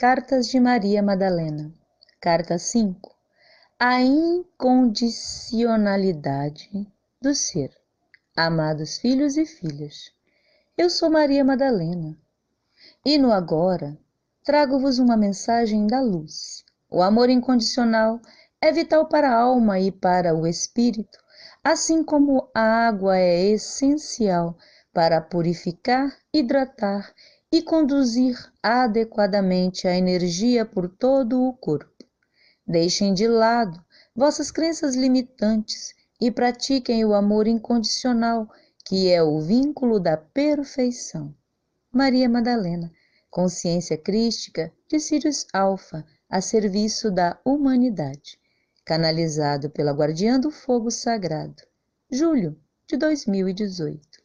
Cartas de Maria Madalena. Carta 5. A incondicionalidade do ser. Amados filhos e filhas, eu sou Maria Madalena e no agora trago-vos uma mensagem da luz. O amor incondicional é vital para a alma e para o espírito, assim como a água é essencial para purificar, hidratar e conduzir adequadamente a energia por todo o corpo. Deixem de lado vossas crenças limitantes e pratiquem o amor incondicional, que é o vínculo da perfeição. Maria Madalena, consciência crística de Sirius Alfa, a serviço da humanidade. Canalizado pela Guardiã do Fogo Sagrado. Julho de 2018.